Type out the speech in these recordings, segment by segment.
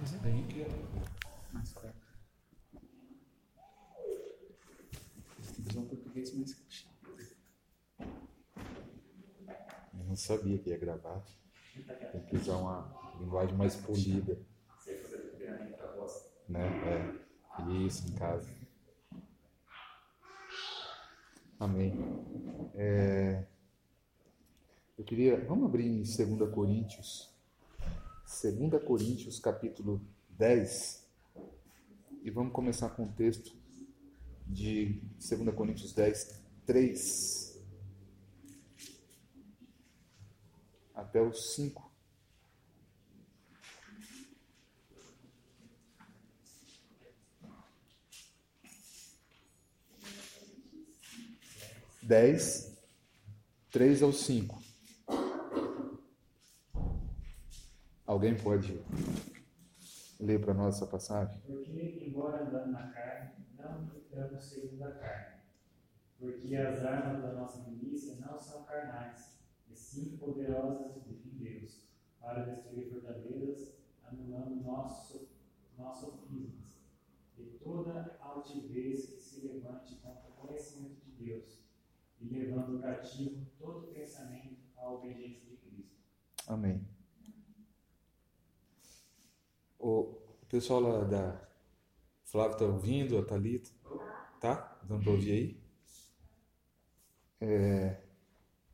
Bem que mais perto. Tem que usar um português mais Eu não sabia que ia gravar. Tem que usar uma linguagem mais polida. Né? É. Isso, em casa. Amém. É... Eu queria. Vamos abrir em 2 Coríntios. 2 Coríntios, capítulo 10. E vamos começar com o texto de 2 Coríntios 10, 3 até o 5. Dez, três ao cinco. Alguém pode ler para nós essa passagem? Porque, embora andando na carne, não lutamos segundo a carne. Porque as armas da nossa milícia não são carnais, e sim poderosas em Deus, para destruir fortalezas, anulando nossos nossos sofismas, e toda altivez que se levante contra o conhecimento de Deus, e levando cativo todo pensamento à obediência de Cristo. Amém. O pessoal lá da Flávio está ouvindo, a Thalita? Tá? Dando para ouvir aí? É,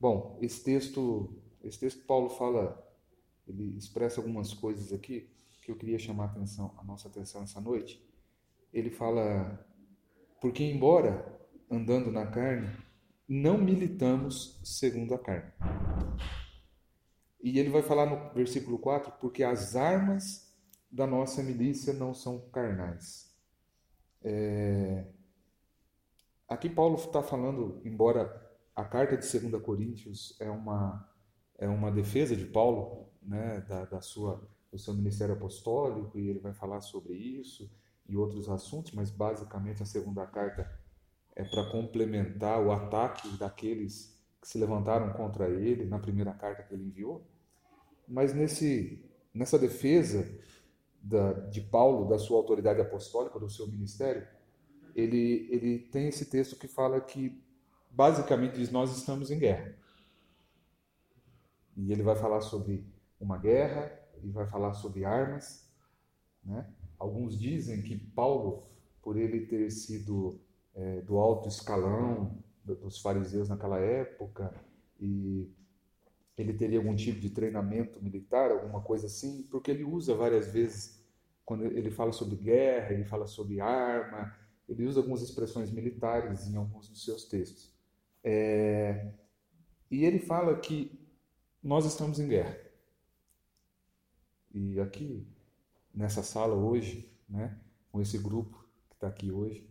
bom, esse texto, esse texto Paulo fala, ele expressa algumas coisas aqui que eu queria chamar a, atenção, a nossa atenção essa noite. Ele fala, porque embora andando na carne, não militamos segundo a carne. E ele vai falar no versículo 4, porque as armas da nossa milícia não são carnais. É... Aqui Paulo está falando, embora a carta de 2 Coríntios é uma, é uma defesa de Paulo, né, da, da sua, do seu ministério apostólico, e ele vai falar sobre isso e outros assuntos, mas basicamente a segunda carta é para complementar o ataque daqueles que se levantaram contra ele na primeira carta que ele enviou. Mas nesse, nessa defesa, da, de Paulo, da sua autoridade apostólica, do seu ministério, ele, ele tem esse texto que fala que, basicamente, diz: Nós estamos em guerra. E ele vai falar sobre uma guerra, e vai falar sobre armas. Né? Alguns dizem que Paulo, por ele ter sido é, do alto escalão dos fariseus naquela época, e ele teria algum tipo de treinamento militar, alguma coisa assim, porque ele usa várias vezes, quando ele fala sobre guerra, ele fala sobre arma, ele usa algumas expressões militares em alguns dos seus textos. É, e ele fala que nós estamos em guerra. E aqui, nessa sala hoje, né, com esse grupo que está aqui hoje,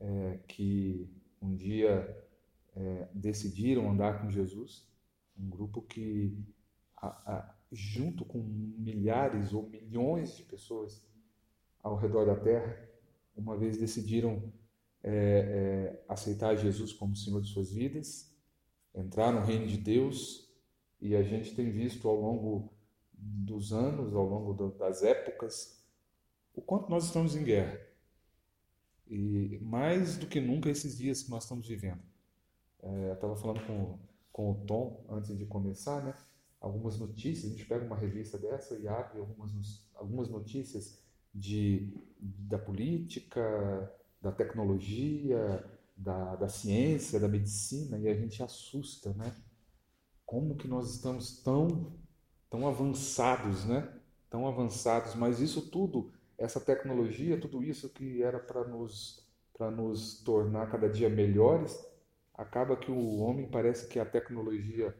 é, que um dia é, decidiram andar com Jesus, um grupo que, a, a, junto com milhares ou milhões de pessoas ao redor da Terra, uma vez decidiram é, é, aceitar Jesus como Senhor de suas vidas, entrar no reino de Deus, e a gente tem visto ao longo dos anos, ao longo das épocas, o quanto nós estamos em guerra. E mais do que nunca esses dias que nós estamos vivendo. É, eu estava falando com com o Tom antes de começar, né? Algumas notícias, a gente pega uma revista dessa e abre algumas, algumas notícias de, da política, da tecnologia, da, da ciência, da medicina, e a gente assusta, né? Como que nós estamos tão, tão avançados, né? Tão avançados, mas isso tudo, essa tecnologia, tudo isso que era para nos, nos tornar cada dia melhores, acaba que o homem parece que a tecnologia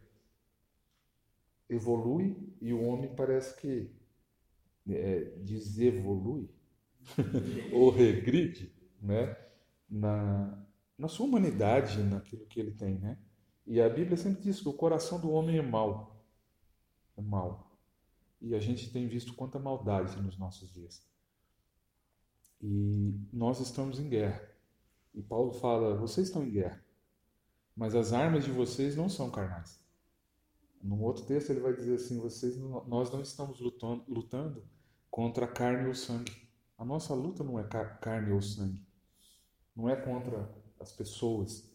evolui e o homem parece que é, desevolui ou regride né? na, na sua humanidade, naquilo que ele tem. Né? E a Bíblia sempre diz que o coração do homem é mau. É mau. E a gente tem visto quanta maldade nos nossos dias. E nós estamos em guerra. E Paulo fala: vocês estão em guerra mas as armas de vocês não são carnais. Num outro texto ele vai dizer assim: vocês, nós não estamos lutando, lutando contra carne ou sangue. A nossa luta não é carne ou sangue, não é contra as pessoas,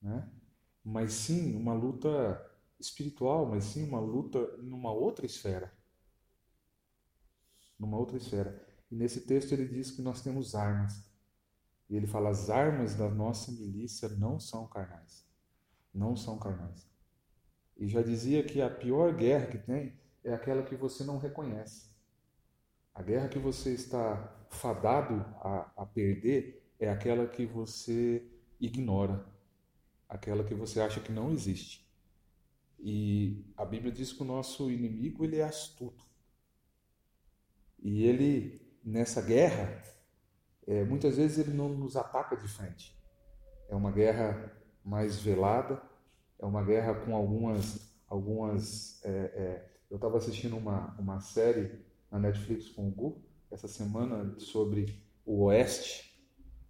né? mas sim uma luta espiritual, mas sim uma luta numa outra esfera. Numa outra esfera. E nesse texto ele diz que nós temos armas. E ele fala: as armas da nossa milícia não são carnais. Não são carnais. E já dizia que a pior guerra que tem é aquela que você não reconhece. A guerra que você está fadado a, a perder é aquela que você ignora, aquela que você acha que não existe. E a Bíblia diz que o nosso inimigo ele é astuto. E ele nessa guerra, é, muitas vezes ele não nos ataca de frente. É uma guerra mais velada, é uma guerra com algumas algumas. É, é, eu estava assistindo uma uma série na Netflix com o Gu essa semana sobre o Oeste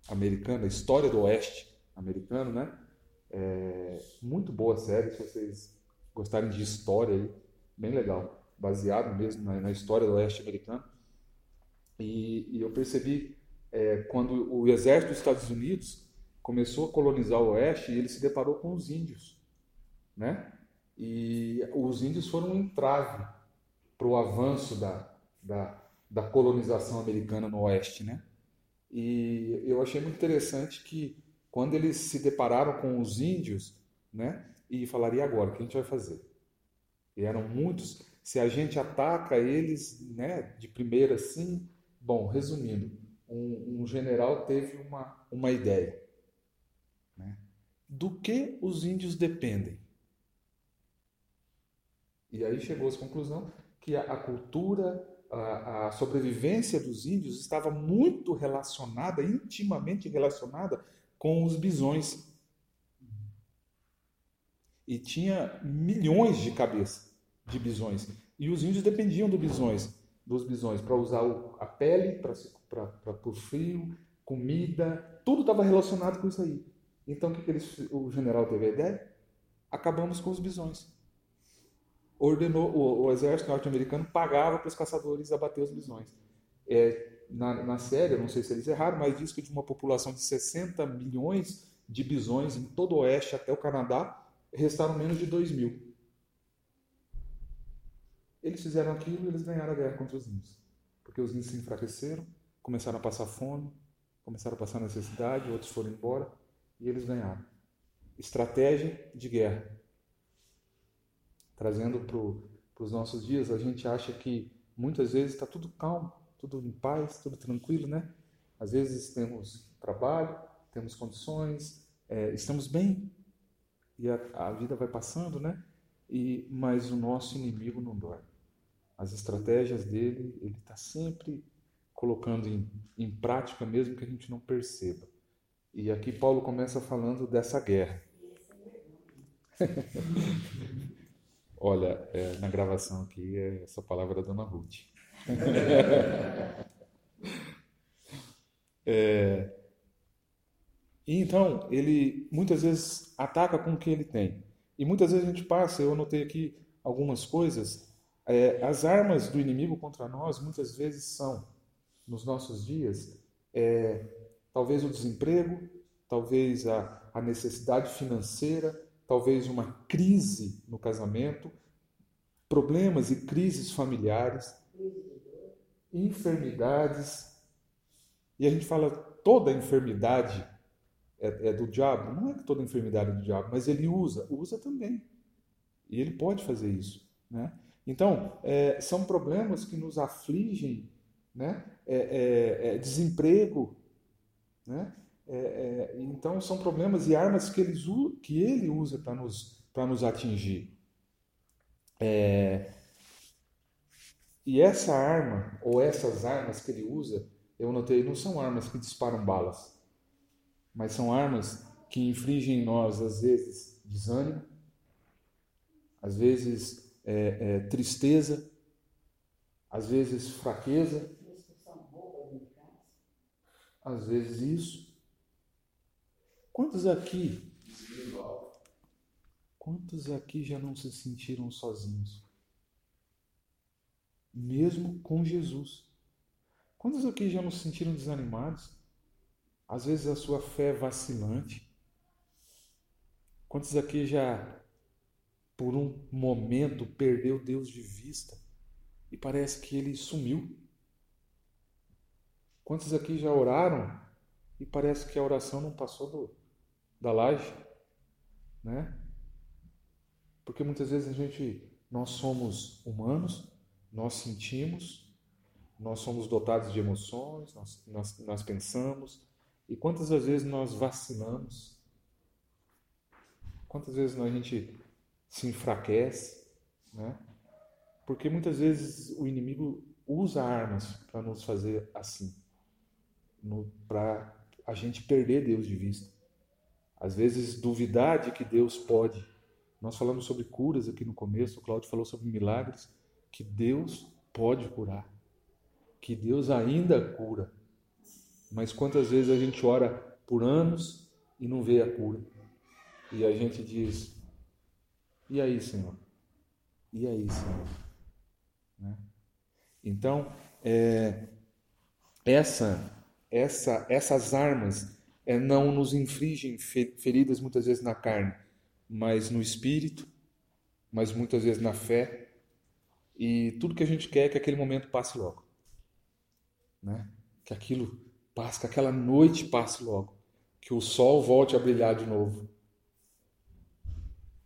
americano, a história do Oeste americano, né? É, muito boa série, se vocês gostarem de história aí, bem legal, baseado mesmo na, na história do Oeste americano. E, e eu percebi é, quando o exército dos Estados Unidos começou a colonizar o Oeste, ele se deparou com os índios, né? E os índios foram um entrave para o avanço da, da, da colonização americana no Oeste, né? E eu achei muito interessante que quando eles se depararam com os índios, né? E falaria agora, o que a gente vai fazer? E eram muitos. Se a gente ataca eles, né? De primeira, sim. Bom, resumindo, um, um general teve uma uma ideia. Né? Do que os índios dependem? E aí chegou à conclusão que a, a cultura, a, a, sobrevivência dos índios estava muito relacionada, intimamente relacionada com os bisões. E tinha milhões de cabeças de bisões. E os índios dependiam do bisões, dos bisões para usar a pele, para o frio, comida, tudo estava relacionado com isso aí. Então o que, que eles, o general teve a ideia? Acabamos com os bisões ordenou o, o exército norte-americano pagava para os caçadores abater os bisões. É, na, na série, não sei se eles erraram, mas diz que de uma população de 60 milhões de bisões em todo o oeste até o Canadá, restaram menos de 2 mil. Eles fizeram aquilo e eles ganharam a guerra contra os índios. Porque os índios se enfraqueceram, começaram a passar fome, começaram a passar necessidade, outros foram embora e eles ganharam. Estratégia de guerra trazendo para os nossos dias, a gente acha que muitas vezes está tudo calmo, tudo em paz, tudo tranquilo, né? Às vezes temos trabalho, temos condições, é, estamos bem e a, a, vida vai passando, né? E mas o nosso inimigo não dorme. As estratégias dele, ele está sempre colocando em, em prática, mesmo que a gente não perceba. E aqui Paulo começa falando dessa guerra. Olha, é, na gravação aqui é essa palavra da Dona Ruth. é, então, ele muitas vezes ataca com o que ele tem. E muitas vezes a gente passa, eu anotei aqui algumas coisas, é, as armas do inimigo contra nós muitas vezes são, nos nossos dias, é, talvez o desemprego, talvez a, a necessidade financeira, talvez uma crise no casamento, problemas e crises familiares, enfermidades. E a gente fala toda enfermidade é, é, do diabo. Não é que toda enfermidade é do diabo, mas ele usa, usa também. E ele pode fazer isso. Né? Então, é, são problemas que nos afligem, né? É, é, é desemprego, né? É, é, então são problemas e armas que, eles, que ele usa para nos, nos atingir. É, e essa arma, ou essas armas que ele usa, eu notei, não são armas que disparam balas, mas são armas que infligem em nós, às vezes, desânimo, às vezes, é, é, tristeza, às vezes, fraqueza, às vezes, isso. Quantos aqui? Quantos aqui já não se sentiram sozinhos? Mesmo com Jesus. Quantos aqui já nos sentiram desanimados? Às vezes a sua fé é vacilante. Quantos aqui já, por um momento, perdeu Deus de vista e parece que ele sumiu? Quantos aqui já oraram e parece que a oração não passou do, da laje? Né? Porque muitas vezes a gente, nós somos humanos, nós sentimos, nós somos dotados de emoções, nós, nós, nós pensamos, e quantas vezes nós vacilamos? Quantas vezes a gente se enfraquece, né? Porque muitas vezes o inimigo usa armas para nos fazer assim, para a gente perder Deus de vista. Às vezes duvidar de que Deus pode. Nós falamos sobre curas aqui no começo, o Cláudio falou sobre milagres, que Deus pode curar, que Deus ainda cura. Mas quantas vezes a gente ora por anos e não vê a cura? E a gente diz: E aí, Senhor? E aí, Senhor? Né? Então, é, essa, essa, essas armas é, não nos infligem feridas muitas vezes na carne, mas no espírito, mas muitas vezes na fé. E tudo que a gente quer é que aquele momento passe logo. Né? Que aquilo passe, que aquela noite passe logo. Que o sol volte a brilhar de novo.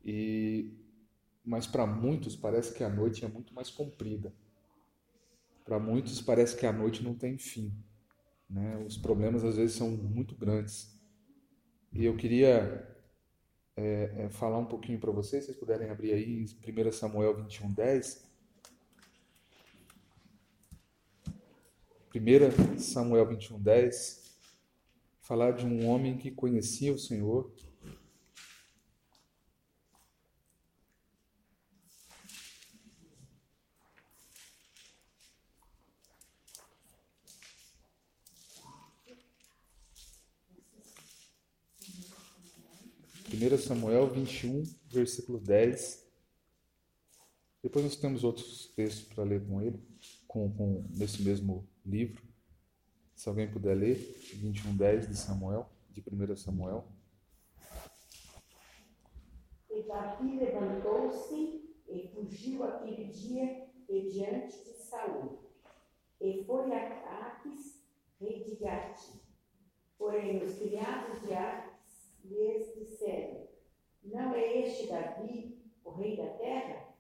E mas para muitos parece que a noite é muito mais comprida. Para muitos parece que a noite não tem fim. Né? Os problemas às vezes são muito grandes. E eu queria é, é, falar um pouquinho para vocês, se vocês puderem abrir aí em 1 Samuel 21, 10. 1 Samuel 21, 10. Falar de um homem que conhecia o Senhor 1 Samuel 21, versículo 10. Depois nós temos outros textos para ler com ele, com, com, nesse mesmo livro. Se alguém puder ler, 21, 10 de Samuel, de 1 Samuel. E Davi levantou-se e fugiu aquele dia e diante de Saul. E foi a Aques, rei de Gate. Porém, os criados de Aques lhes disseram: Não é este Davi, o rei da terra?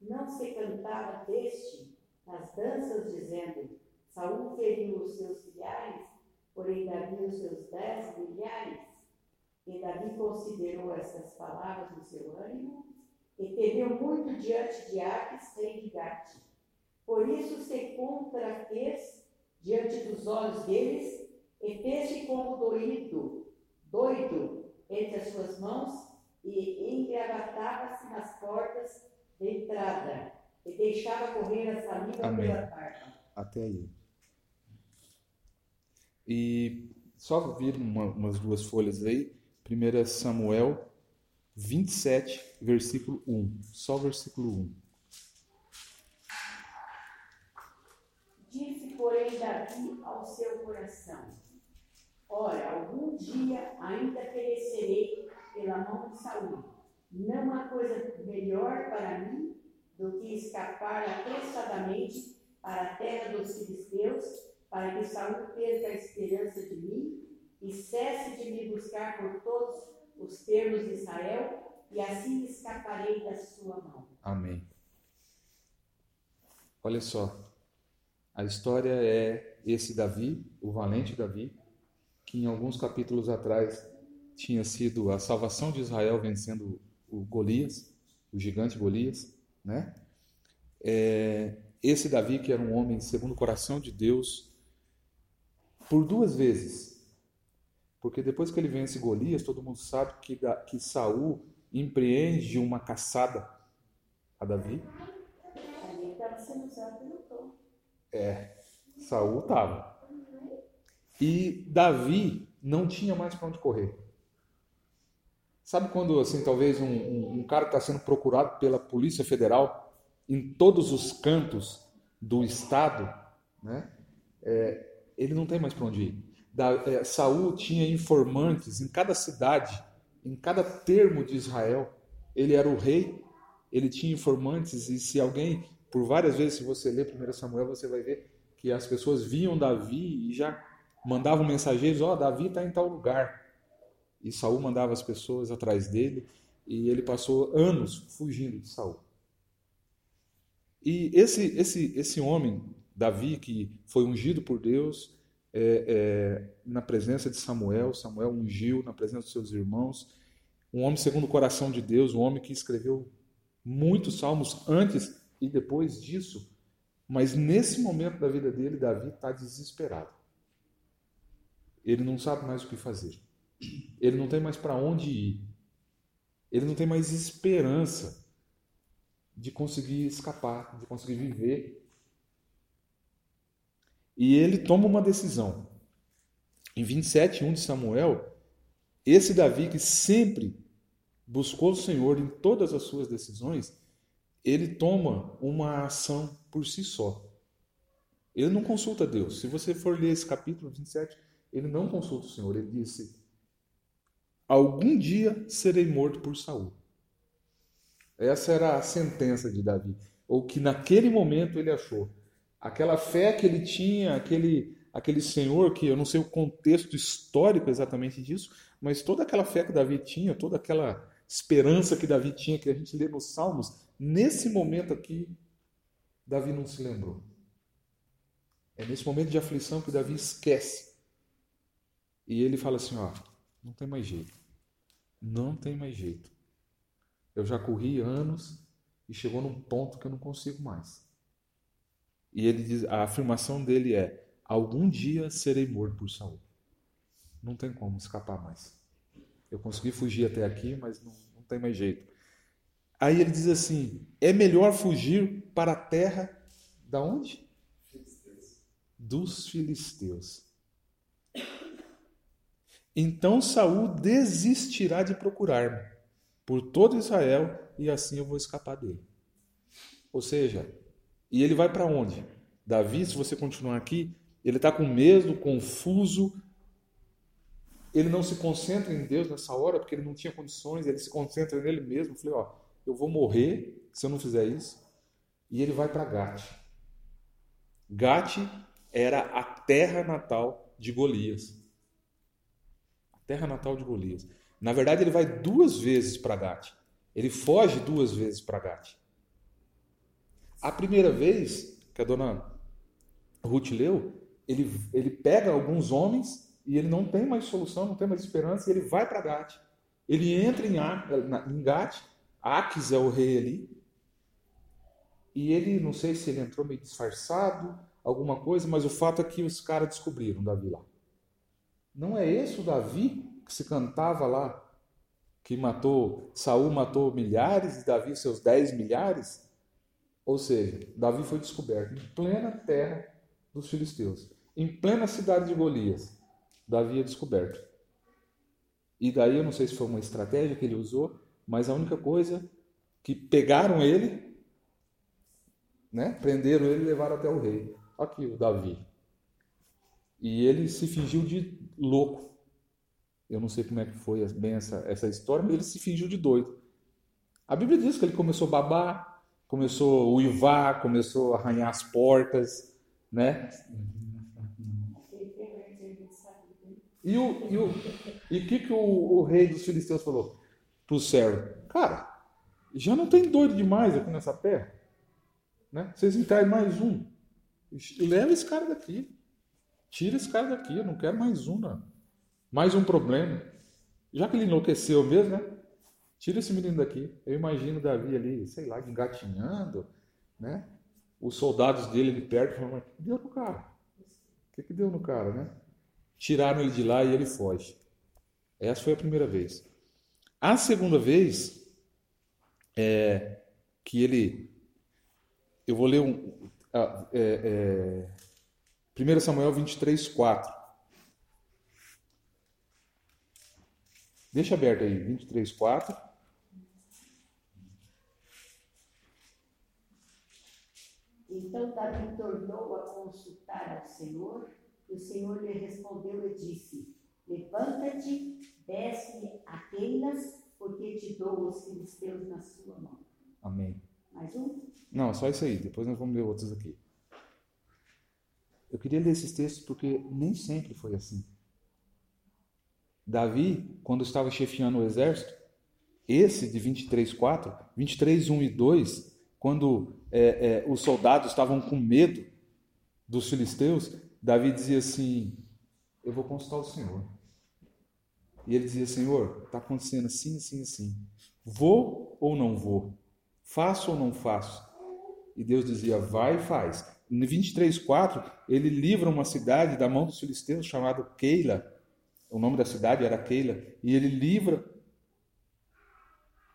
Não se cantava deste nas danças, dizendo: Saul feriu os seus milhares, porém Davi os seus dez milhares? E Davi considerou estas palavras no seu ânimo e temeu muito diante de Aques, rei de. Por isso se contrafez diante dos olhos deles e fez-se como doído, doido entre as suas mãos e engravatava-se nas portas de entrada e deixava correr a saliva Amém. pela barba. Até aí. E só vir uma, umas duas folhas aí. 1 Samuel 27, versículo 1. Só o versículo 1. Disse, porém, Davi ao seu coração: Ora, algum dia ainda perecerei pela mão de Saul. Não há coisa melhor para mim do que escapar apressadamente para a terra dos filisteus, para que Saul perca a esperança de mim e cesse de me buscar por todos os termos de Israel, e assim escaparei da sua mão. Amém. Olha só, a história é esse Davi, o valente Davi, que em alguns capítulos atrás tinha sido a salvação de Israel vencendo o Golias, o gigante Golias, né? É, esse Davi que era um homem segundo o coração de Deus, por duas vezes, porque depois que ele vence Golias, todo mundo sabe que, que Saul empreende uma caçada a Davi. É, Saul estava. E Davi não tinha mais para onde correr. Sabe quando, assim, talvez um, um, um cara está sendo procurado pela Polícia Federal em todos os cantos do estado, né? é, ele não tem mais para onde ir. Da, é, Saul tinha informantes em cada cidade, em cada termo de Israel. Ele era o rei, ele tinha informantes, e se alguém, por várias vezes, se você ler 1 Samuel, você vai ver que as pessoas viam Davi e já mandavam mensageiros: Ó, oh, Davi está em tal lugar. E Saul mandava as pessoas atrás dele, e ele passou anos fugindo de Saul. E esse, esse, esse homem, Davi, que foi ungido por Deus é, é, na presença de Samuel, Samuel ungiu na presença dos seus irmãos, um homem segundo o coração de Deus, um homem que escreveu muitos salmos antes e depois disso, mas nesse momento da vida dele, Davi está desesperado. Ele não sabe mais o que fazer. Ele não tem mais para onde ir. Ele não tem mais esperança de conseguir escapar, de conseguir viver. E ele toma uma decisão. Em 27, 1 de Samuel, esse Davi que sempre buscou o Senhor em todas as suas decisões, ele toma uma ação por si só. Ele não consulta Deus. Se você for ler esse capítulo 27, ele não consulta o Senhor. Ele disse: Algum dia serei morto por Saul. Essa era a sentença de Davi, ou que naquele momento ele achou. Aquela fé que ele tinha, aquele, aquele senhor, que eu não sei o contexto histórico exatamente disso, mas toda aquela fé que Davi tinha, toda aquela esperança que Davi tinha, que a gente lê nos Salmos, nesse momento aqui, Davi não se lembrou. É nesse momento de aflição que Davi esquece. E ele fala assim: ó, não tem mais jeito. Não tem mais jeito. Eu já corri anos e chegou num ponto que eu não consigo mais. E ele diz, a afirmação dele é: algum dia serei morto por Saul. Não tem como escapar mais. Eu consegui fugir até aqui, mas não, não tem mais jeito. Aí ele diz assim: é melhor fugir para a terra da onde? Filisteus. Dos filisteus. Então Saul desistirá de procurar-me por todo Israel e assim eu vou escapar dele. Ou seja, e ele vai para onde? Davi, se você continuar aqui, ele está com medo, confuso, ele não se concentra em Deus nessa hora porque ele não tinha condições, ele se concentra nele mesmo. Eu falei, ó, eu vou morrer se eu não fizer isso. E ele vai para Gate. Gate era a terra natal de Golias. Terra natal de Golias. Na verdade, ele vai duas vezes para Gate. Ele foge duas vezes para Gate. A primeira vez que a dona Ruth leu, ele, ele pega alguns homens e ele não tem mais solução, não tem mais esperança, e ele vai para Gate. Ele entra em, em Gate, Aques é o rei ali, e ele, não sei se ele entrou meio disfarçado, alguma coisa, mas o fato é que os caras descobriram Davi lá. Não é esse o Davi que se cantava lá, que matou, Saul matou milhares e Davi seus dez milhares. Ou seja, Davi foi descoberto em plena terra dos filisteus, em plena cidade de Golias. Davi é descoberto. E daí eu não sei se foi uma estratégia que ele usou, mas a única coisa que pegaram ele, né, prenderam ele e levaram até o rei. Aqui o Davi. E ele se fingiu de louco. Eu não sei como é que foi bem essa, essa história, mas ele se fingiu de doido. A Bíblia diz que ele começou a babar, começou a uivar, começou a arranhar as portas, né? E o e o e que que o, o rei dos filisteus falou para o servo? Cara, já não tem doido demais aqui nessa terra, né? Vocês entraram mais um, leva esse cara daqui, tira esse cara daqui, eu não quero mais um, não. Mais um problema. Já que ele enlouqueceu mesmo, né? Tira esse menino daqui. Eu imagino Davi ali, sei lá, engatinhando, né? Os soldados dele ali perto falando, o que deu no cara? O que, que deu no cara, né? Tiraram ele de lá e ele foge. Essa foi a primeira vez. A segunda vez é que ele. Eu vou ler um. É, é, 1 Samuel 23, 4. Deixa aberto aí, 23, 4. Então Davi tornou a consultar ao Senhor, e o Senhor lhe respondeu e disse: Levanta-te, desce a Keilas, porque te dou os filisteus na sua mão. Amém. Mais um? Não, só isso aí. Depois nós vamos ler outros aqui. Eu queria ler esses textos porque nem sempre foi assim. Davi, quando estava chefiando o exército, esse de 23, 4, 23, 1 e 2, quando é, é, os soldados estavam com medo dos filisteus, Davi dizia assim: Eu vou consultar o Senhor. E ele dizia: Senhor, está acontecendo assim, assim, assim. Vou ou não vou? Faço ou não faço? E Deus dizia: Vai e faz. Em 23, 4, ele livra uma cidade da mão dos filisteus chamada Keila. O nome da cidade era Keila. E ele livra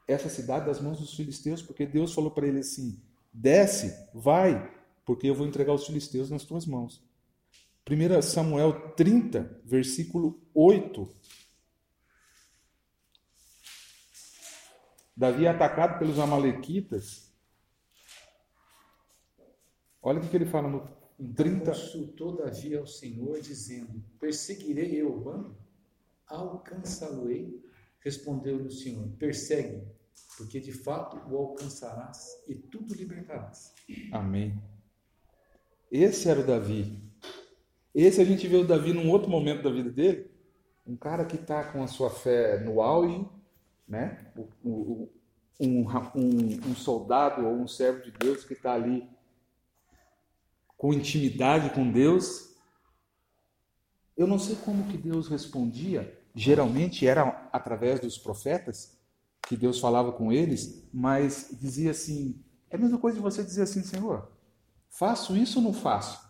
essa cidade das mãos dos filisteus, porque Deus falou para ele assim: desce, vai, porque eu vou entregar os filisteus nas tuas mãos. 1 Samuel 30, versículo 8. Davi é atacado pelos amalequitas. Olha o que ele fala no 30. Consultou Davi ao Senhor, dizendo: Perseguirei eu o bando? Alcançá-lo-ei? Respondeu-lhe o Senhor: Persegue, porque de fato o alcançarás e tudo libertarás. Amém. Esse era o Davi. Esse a gente vê o Davi num outro momento da vida dele. Um cara que está com a sua fé no auge, né? Um, um, um, um soldado ou um servo de Deus que está ali com intimidade com Deus. Eu não sei como que Deus respondia. Geralmente era através dos profetas que Deus falava com eles, mas dizia assim: é a mesma coisa de você dizer assim, Senhor, faço isso ou não faço?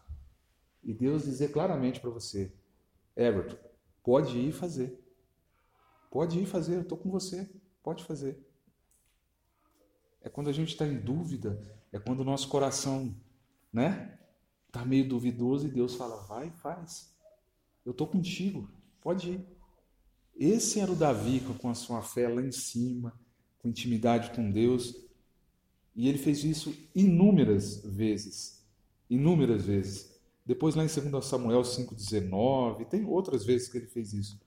E Deus dizer claramente para você: Everton, pode ir fazer. Pode ir fazer, eu estou com você. Pode fazer. É quando a gente está em dúvida, é quando o nosso coração, né? Está meio duvidoso e Deus fala: vai, faz. Eu estou contigo, pode ir. Esse era o Davi com a sua fé lá em cima, com intimidade com Deus. E ele fez isso inúmeras vezes. Inúmeras vezes. Depois, lá em 2 Samuel 5,19, tem outras vezes que ele fez isso.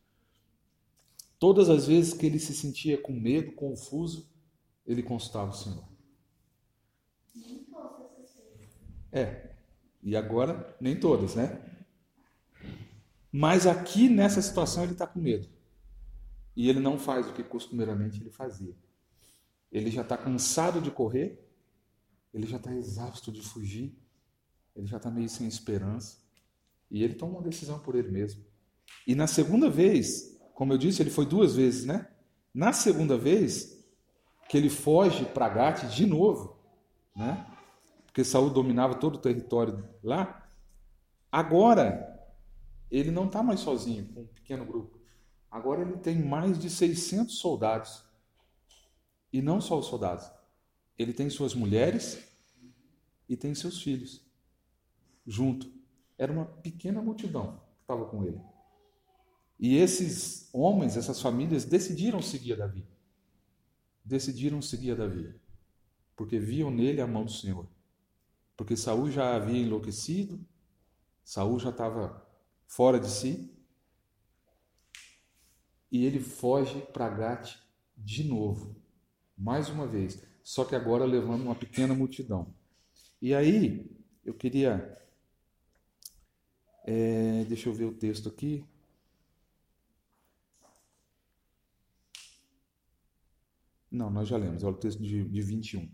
Todas as vezes que ele se sentia com medo, confuso, ele consultava o Senhor. É, e agora nem todas, né? Mas aqui nessa situação ele está com medo. E ele não faz o que costumeiramente ele fazia. Ele já está cansado de correr, ele já está exausto de fugir, ele já está meio sem esperança. E ele toma uma decisão por ele mesmo. E na segunda vez, como eu disse, ele foi duas vezes, né? Na segunda vez, que ele foge para Gate de novo, né? Porque Saul dominava todo o território lá. Agora, ele não está mais sozinho, com um pequeno grupo. Agora ele tem mais de 600 soldados. E não só os soldados. Ele tem suas mulheres e tem seus filhos junto. Era uma pequena multidão que estava com ele. E esses homens, essas famílias, decidiram seguir a Davi. Decidiram seguir a Davi. Porque viam nele a mão do Senhor. Porque Saul já havia enlouquecido, Saul já estava fora de si, e ele foge para Gate de novo, mais uma vez, só que agora levando uma pequena multidão. E aí, eu queria. É, deixa eu ver o texto aqui. Não, nós já lemos, olha o texto de, de 21.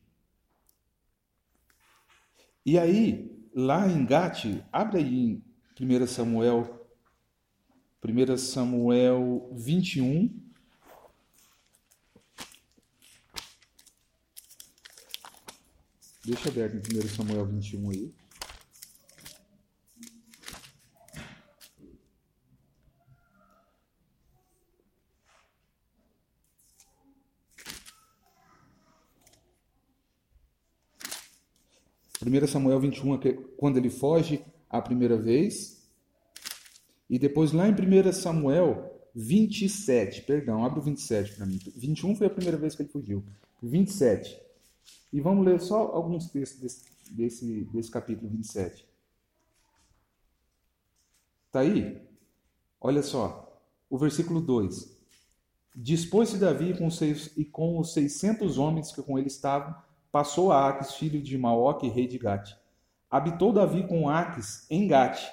E aí, lá em Gate, abre aí em 1 Samuel 1 Samuel 21. Deixa aberto em 1 Samuel 21 aí. Primeiro Samuel 21 é quando ele foge a primeira vez, e depois lá em 1 Samuel 27, perdão, abre o 27 para mim. 21 foi a primeira vez que ele fugiu. 27. E vamos ler só alguns textos desse, desse, desse capítulo 27. Está aí? Olha só, o versículo 2. Dispôs-se Davi com seis, e com os seiscentos homens que com ele estavam, passou a Aques, filho de Maoque, rei de Gate. Habitou Davi com Aques em Gate,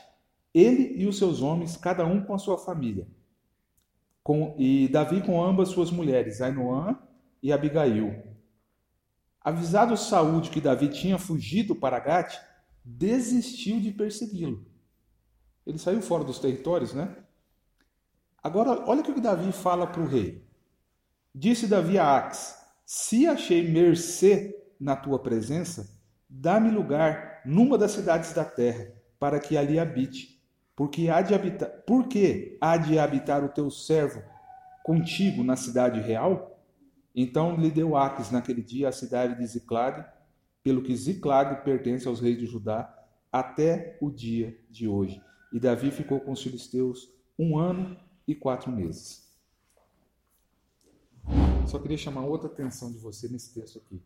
ele e os seus homens, cada um com a sua família. Com, e Davi com ambas suas mulheres, Ainoã e Abigail. Avisado Saúl de que Davi tinha fugido para Gate, desistiu de persegui-lo. Ele saiu fora dos territórios, né? Agora, olha o que Davi fala para o rei. Disse Davi a Ax: Se achei mercê na tua presença, dá-me lugar numa das cidades da terra, para que ali habite. Porque há de habitar, porque há de habitar o teu servo contigo na cidade real? Então lhe deu Aques naquele dia a cidade de Ziclag, pelo que Ziclag pertence aos reis de Judá até o dia de hoje. E Davi ficou com os filisteus um ano e quatro meses. Só queria chamar outra atenção de você nesse texto aqui.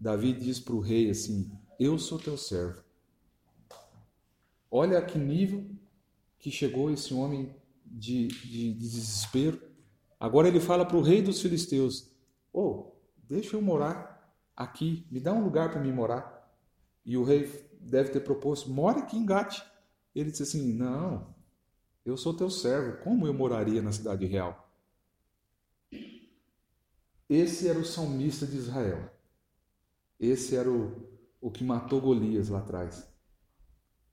Davi diz para o rei assim: Eu sou teu servo. Olha a que nível que chegou esse homem de, de, de desespero. Agora ele fala para o rei dos filisteus: Oh, deixa eu morar aqui, me dá um lugar para me morar. E o rei deve ter proposto: Mora aqui em Gate. Ele disse assim: Não, eu sou teu servo, como eu moraria na cidade real? Esse era o salmista de Israel. Esse era o, o que matou Golias lá atrás.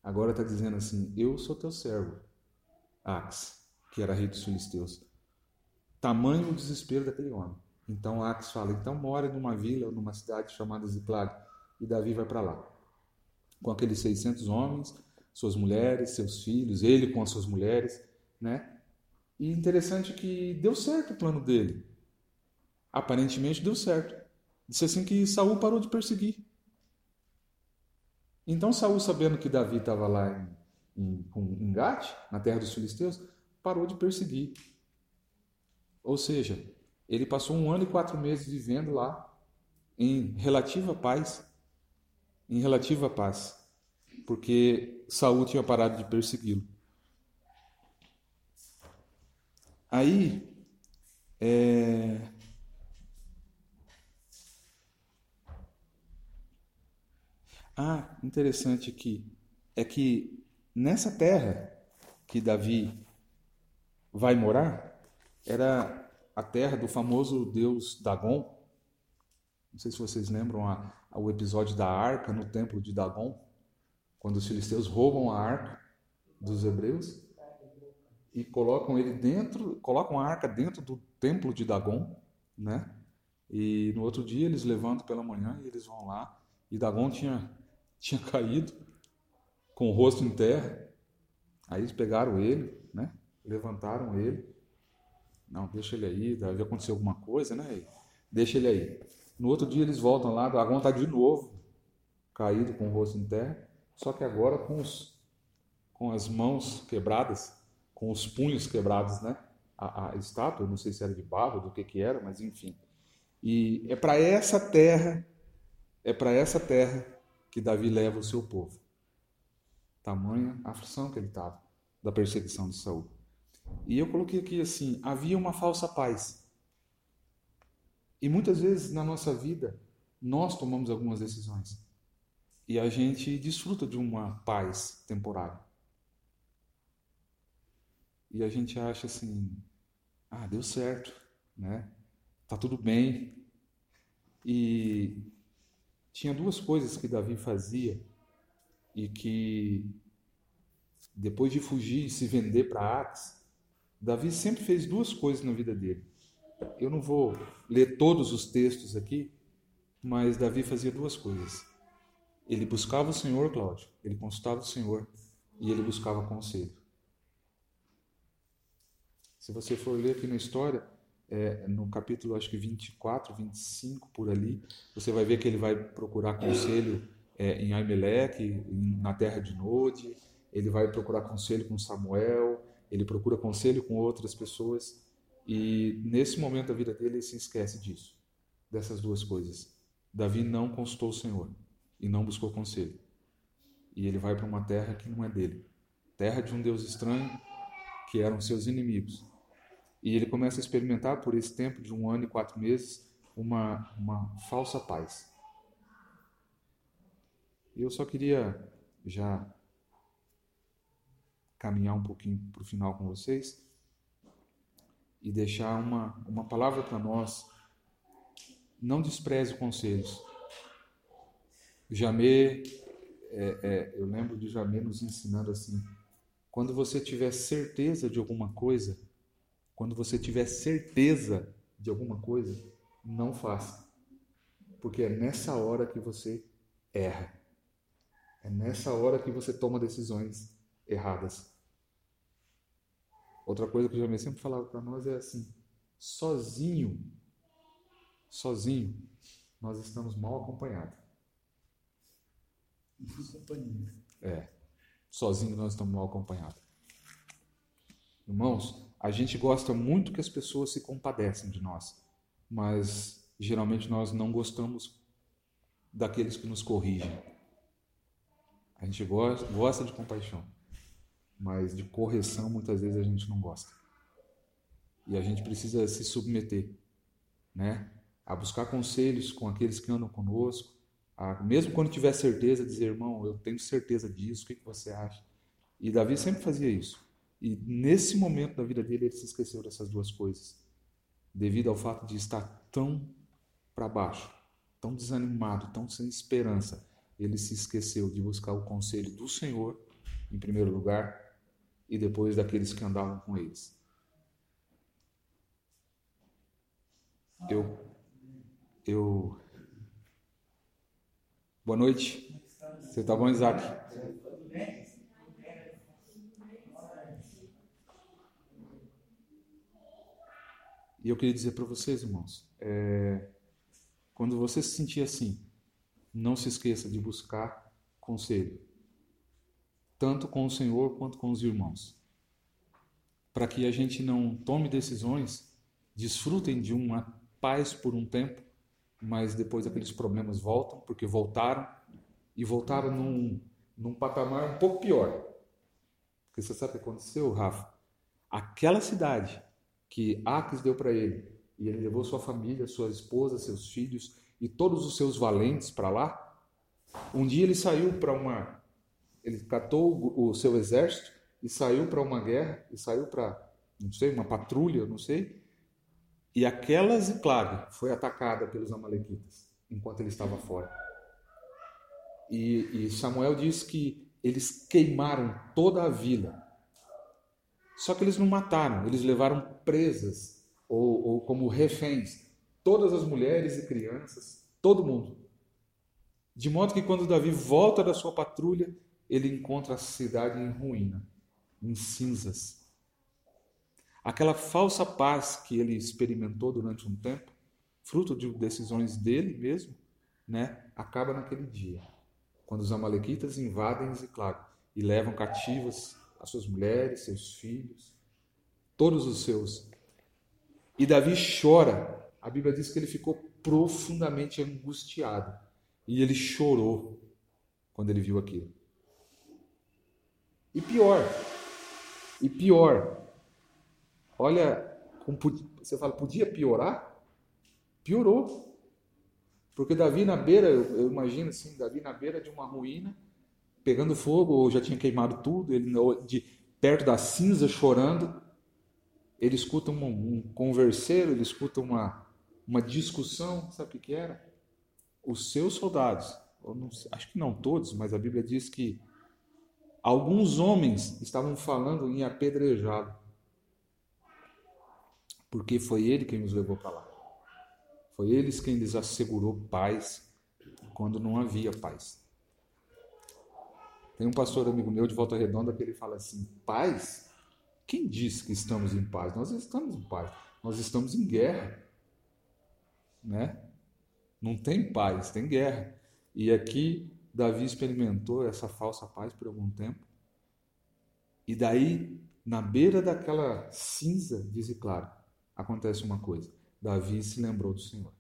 Agora está dizendo assim: Eu sou teu servo, Ax, que era rei dos filisteus. Tamanho o desespero daquele homem. Então Ax fala: Então mora numa vila, numa cidade chamada Ziklag. E Davi vai para lá. Com aqueles 600 homens, suas mulheres, seus filhos, ele com as suas mulheres, né? E interessante que deu certo o plano dele. Aparentemente deu certo. Disse assim que Saul parou de perseguir. Então Saul, sabendo que Davi estava lá em, em, em Gate, na terra dos filisteus, parou de perseguir. Ou seja, ele passou um ano e quatro meses vivendo lá em relativa paz, em relativa paz porque Saul tinha parado de persegui-lo. Aí, é... Ah, interessante aqui é que nessa terra que Davi vai morar era a terra do famoso deus Dagon. Não sei se vocês lembram a, a, o episódio da arca no templo de Dagon quando os filisteus roubam a arca dos hebreus e colocam ele dentro, colocam a arca dentro do templo de Dagon, né? E no outro dia eles levantam pela manhã e eles vão lá e Dagon tinha tinha caído com o rosto em terra. Aí eles pegaram ele, né? Levantaram ele. Não, deixa ele aí, deve acontecer alguma coisa, né? Deixa ele aí. No outro dia eles voltam lá, Dagon está de novo caído com o rosto em terra só que agora com, os, com as mãos quebradas, com os punhos quebrados, né? A, a estátua, não sei se era de barro, do que que era, mas enfim. E é para essa terra, é para essa terra que Davi leva o seu povo. Tamanha aflição que ele estava da perseguição de Saul. E eu coloquei aqui assim: havia uma falsa paz. E muitas vezes na nossa vida nós tomamos algumas decisões e a gente desfruta de uma paz temporária. E a gente acha assim: ah, deu certo, né? Tá tudo bem. E tinha duas coisas que Davi fazia e que depois de fugir e se vender para Ax, Davi sempre fez duas coisas na vida dele. Eu não vou ler todos os textos aqui, mas Davi fazia duas coisas. Ele buscava o Senhor, Cláudio, ele consultava o Senhor e ele buscava conselho. Se você for ler aqui na história, é, no capítulo acho que 24, 25 por ali, você vai ver que ele vai procurar conselho é, em Aimeleque, na terra de Node, ele vai procurar conselho com Samuel, ele procura conselho com outras pessoas e nesse momento da vida dele ele se esquece disso, dessas duas coisas. Davi não consultou o Senhor. e não buscou conselho. E ele vai para uma terra que não é dele terra de um Deus estranho, que eram seus inimigos. E ele começa a experimentar, por esse tempo de um ano e quatro meses, uma, uma falsa paz. E eu só queria já caminhar um pouquinho para o final com vocês e deixar uma, uma palavra para nós. Não despreze conselhos. Jamê, é, é, eu lembro de Jamê nos ensinando assim: quando você tiver certeza de alguma coisa, quando você tiver certeza de alguma coisa, não faça. Porque é nessa hora que você erra. É nessa hora que você toma decisões erradas. Outra coisa que o Jamie sempre falava para nós é assim: sozinho, sozinho, nós estamos mal acompanhados. É, sozinho nós estamos mal acompanhados. Irmãos, a gente gosta muito que as pessoas se compadecem de nós, mas geralmente nós não gostamos daqueles que nos corrigem. A gente gosta, gosta de compaixão mas de correção muitas vezes a gente não gosta. E a gente precisa se submeter, né? A buscar conselhos com aqueles que andam conosco, a, mesmo quando tiver certeza, dizer, irmão, eu tenho certeza disso, o que, que você acha? E Davi sempre fazia isso. E nesse momento da vida dele, ele se esqueceu dessas duas coisas, devido ao fato de estar tão para baixo, tão desanimado, tão sem esperança. Ele se esqueceu de buscar o conselho do Senhor, em primeiro lugar, e depois daqueles que andavam com eles. Eu, eu. Boa noite. Você está bom, Isaac? E eu queria dizer para vocês, irmãos, é, quando você se sentir assim, não se esqueça de buscar conselho tanto com o Senhor quanto com os irmãos. Para que a gente não tome decisões, desfrutem de uma paz por um tempo, mas depois aqueles problemas voltam, porque voltaram e voltaram num, num patamar um pouco pior. Porque você sabe o que aconteceu, Rafa? Aquela cidade que Aques deu para ele, e ele levou sua família, sua esposa, seus filhos e todos os seus valentes para lá. Um dia ele saiu para uma ele catou o seu exército e saiu para uma guerra, e saiu para, não sei, uma patrulha, não sei. E aquela Ziclag foi atacada pelos amalequitas enquanto ele estava fora. E, e Samuel diz que eles queimaram toda a vila. Só que eles não mataram, eles levaram presas ou, ou como reféns todas as mulheres e crianças, todo mundo. De modo que quando Davi volta da sua patrulha, ele encontra a cidade em ruína, em cinzas. Aquela falsa paz que ele experimentou durante um tempo, fruto de decisões dele mesmo, né, acaba naquele dia, quando os amalequitas invadem Ziclag e levam cativas as suas mulheres, seus filhos, todos os seus. E Davi chora. A Bíblia diz que ele ficou profundamente angustiado. E ele chorou quando ele viu aquilo. E pior, e pior, olha, você fala, podia piorar? Piorou. Porque Davi na beira, eu imagino assim, Davi na beira de uma ruína, pegando fogo, ou já tinha queimado tudo, ele de perto da cinza chorando, ele escuta um, um converseiro, ele escuta uma, uma discussão, sabe o que, que era? Os seus soldados, não, acho que não todos, mas a Bíblia diz que Alguns homens estavam falando em apedrejá-lo, porque foi ele quem nos levou para lá. Foi eles quem lhes assegurou paz quando não havia paz. Tem um pastor amigo meu de Volta Redonda que ele fala assim: paz? Quem diz que estamos em paz? Nós estamos em paz. Nós estamos em guerra. Né? Não tem paz, tem guerra. E aqui Davi experimentou essa falsa paz por algum tempo. E daí, na beira daquela cinza, diz claro, acontece uma coisa. Davi se lembrou do Senhor.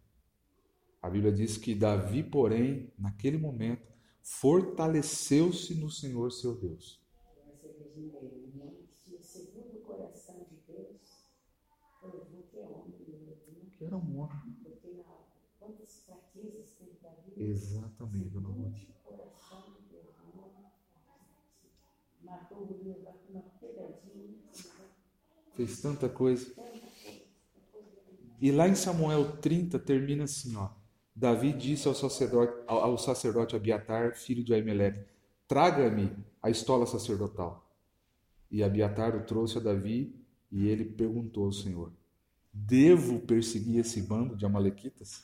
A Bíblia diz que Davi, porém, naquele momento, fortaleceu-se no Senhor seu Deus. Era um homem. Exatamente, dona Ruth. Fez tanta coisa. tanta coisa. E lá em Samuel 30 termina assim, ó. Davi disse ao sacerdote, ao, ao sacerdote Abiatar, filho de Aimeleque, traga-me a estola sacerdotal. E Abiatar o trouxe a Davi e ele perguntou ao Senhor, devo perseguir esse bando de amalequitas,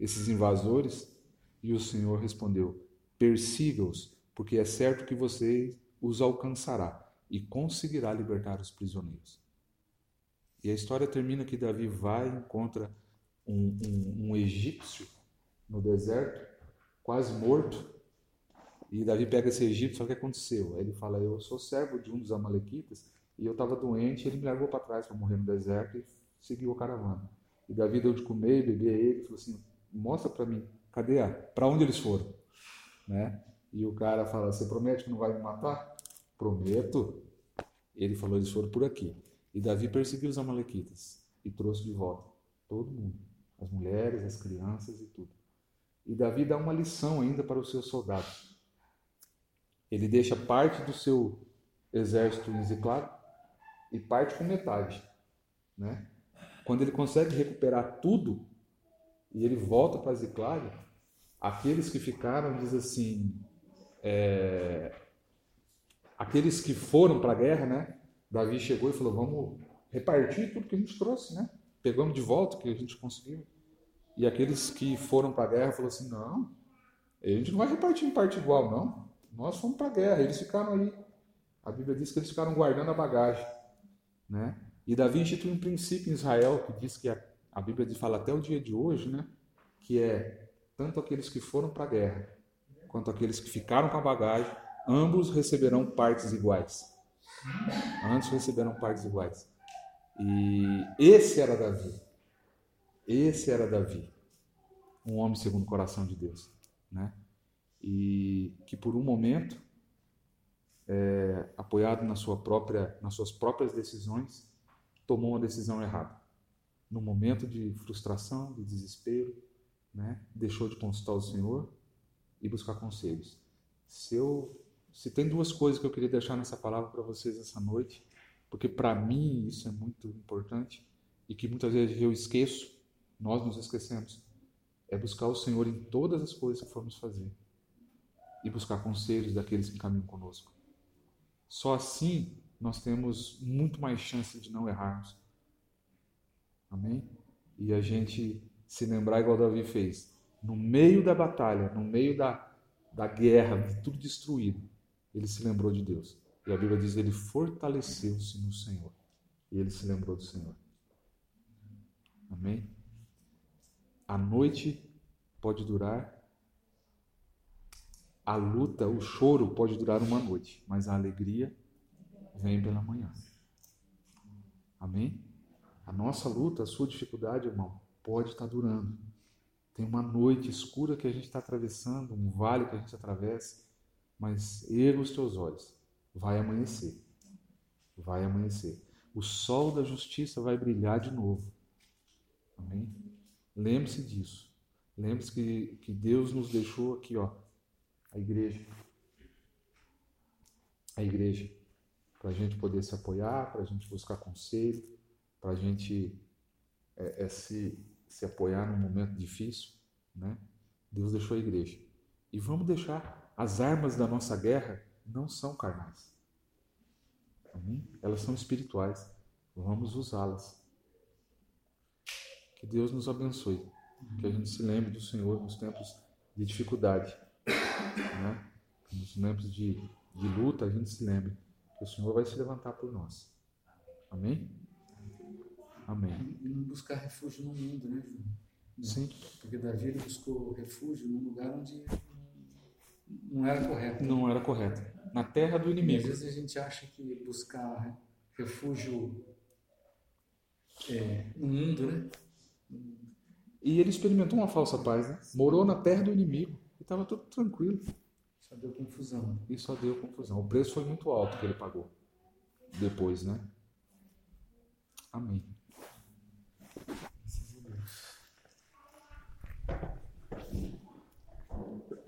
esses invasores? E o Senhor respondeu, persiga-os, porque é certo que você os alcançará e conseguirá libertar os prisioneiros. E a história termina que Davi vai e encontra um, um, um egípcio no deserto, quase morto. E Davi pega esse egípcio, só o que aconteceu? Aí ele fala: Eu sou servo de um dos Amalequitas e eu estava doente, ele me largou para trás para morrer no deserto e seguiu a caravana. E Davi deu de comer e beber a ele falou assim: Mostra para mim, cadê a? Para onde eles foram? Né? E o cara fala: Você promete que não vai me matar? Prometo. Ele falou: Eles foram por aqui. E Davi perseguiu os Amalequitas e trouxe de volta todo mundo, as mulheres, as crianças e tudo. E Davi dá uma lição ainda para os seus soldados. Ele deixa parte do seu exército em Ziclago e parte com metade, né? Quando ele consegue recuperar tudo e ele volta para Ziclago, aqueles que ficaram diz assim, é, aqueles que foram para a guerra, né? Davi chegou e falou: vamos repartir tudo que a gente trouxe, né? Pegamos de volta o que a gente conseguiu. E aqueles que foram para a guerra falaram assim: não, a gente não vai repartir em parte igual, não. Nós fomos para a guerra, eles ficaram aí. A Bíblia diz que eles ficaram guardando a bagagem, né? E Davi instituiu um princípio em Israel que diz que a, a Bíblia fala até o dia de hoje, né? Que é tanto aqueles que foram para a guerra quanto aqueles que ficaram com a bagagem, ambos receberão partes iguais. Antes receberam partes iguais. E esse era Davi. Esse era Davi, um homem segundo o coração de Deus, né? E que por um momento, é, apoiado na sua própria, nas suas próprias decisões, tomou uma decisão errada. No momento de frustração, de desespero, né? Deixou de consultar o Senhor e buscar conselhos. Se eu, se tem duas coisas que eu queria deixar nessa palavra para vocês essa noite, porque para mim isso é muito importante e que muitas vezes eu esqueço nós nos esquecemos, é buscar o Senhor em todas as coisas que formos fazer e buscar conselhos daqueles que caminham conosco. Só assim nós temos muito mais chance de não errarmos. Amém? E a gente se lembrar igual Davi fez, no meio da batalha, no meio da, da guerra, de tudo destruído, ele se lembrou de Deus. E a Bíblia diz: ele fortaleceu-se no Senhor. E ele se lembrou do Senhor. Amém? A noite pode durar, a luta, o choro pode durar uma noite, mas a alegria vem pela manhã. Amém? A nossa luta, a sua dificuldade, irmão, pode estar durando. Tem uma noite escura que a gente está atravessando, um vale que a gente atravessa, mas erga os teus olhos, vai amanhecer. Vai amanhecer. O sol da justiça vai brilhar de novo. Amém? Lembre-se disso. Lembre-se que, que Deus nos deixou aqui, ó, a igreja. A igreja. Para a gente poder se apoiar, para a gente buscar conselho, para a gente é, é, se, se apoiar num momento difícil. Né? Deus deixou a igreja. E vamos deixar as armas da nossa guerra não são carnais. Elas são espirituais. Vamos usá-las. Que Deus nos abençoe. Que a gente se lembre do Senhor nos tempos de dificuldade. Né? Nos tempos de, de luta, a gente se lembre que o Senhor vai se levantar por nós. Amém? Amém. E não buscar refúgio no mundo, né, João? Sim. Porque Davi buscou refúgio num lugar onde não era correto. Não era correto. Na terra do E às inimigo. vezes a gente acha que buscar refúgio é, no mundo, né? E ele experimentou uma falsa paz, né? Morou na terra do inimigo e estava tudo tranquilo. Só deu confusão. E só deu confusão. O preço foi muito alto que ele pagou depois, né? Amém.